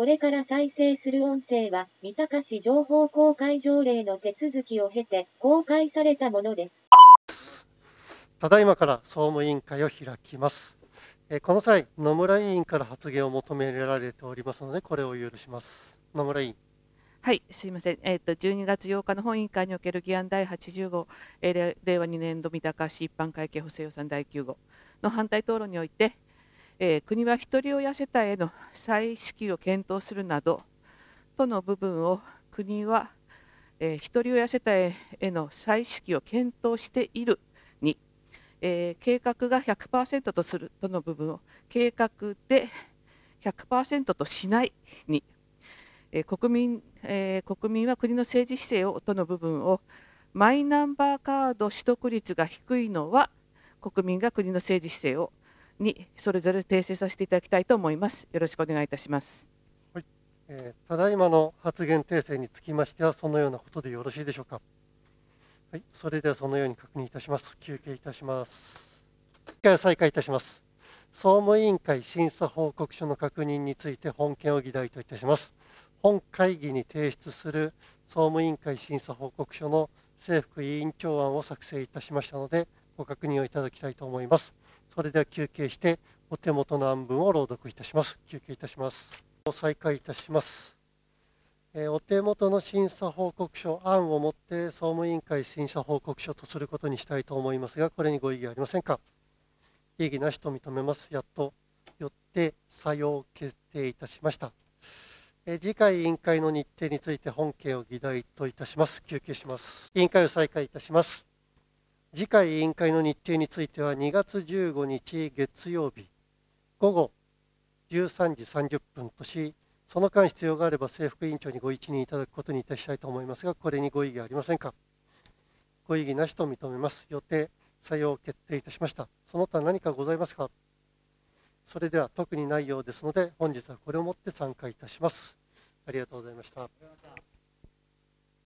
これから再生する音声は、三鷹市情報公開条例の手続きを経て公開されたものです。ただいまから総務委員会を開きます。えーこの際、野村委員から発言を求められておりますので、これを許します。野村委員。はい、すみません。えっ、と、12月8日の本委員会における議案第80号、えー令令和2年度三鷹市一般会計補正予算第9号の反対討論において、えー国はひとり親世帯への再支給を検討するなどとの部分を国は、えーひとり親世帯への再支給を検討しているに、えー計画が100%とするとの部分を計画で100%としないにえ国民、え国民は国の政治姿勢をとの部分をマイナンバーカード取得率が低いのは国民が国の政治姿勢をにそれぞれ訂正させていただきたいと思います。よろしくお願いいたします。えーただいまの発言訂正につきましては、そのようなことでよろしいでしょうか。はい、それではそのように確認いたします。休憩いたします。議会を再開いたします。総務委員会審査報告書の確認について本件を議題といたします。本会議に提出する総務委員会審査報告書の政府委員長案を作成いたしましたので、ご確認をいただきたいと思います。それでは休憩して、お手元の案文を朗読いたします。休憩いたします。再開いたします。えお手元の審査報告書案をもって総務委員会審査報告書とすることにしたいと思いますが、これにご異議ありませんか？異議なしと認めます。やっとよって採用決定いたしました。え次回委員会の日程について本件を議題といたします。休憩します。委員会を再開いたします。次回委員会の日程については2月15日月曜日午後13時30分とし、その間必要があれば政副委員長にご一任いただくことにいたしたいと思いますが、これにご異議ありませんか？ご異議なしと認めます。予定、採用決定いたしました。その他何かございますか？それでは特にないようですので、本日はこれをもって参加いたします。ありがとうございました。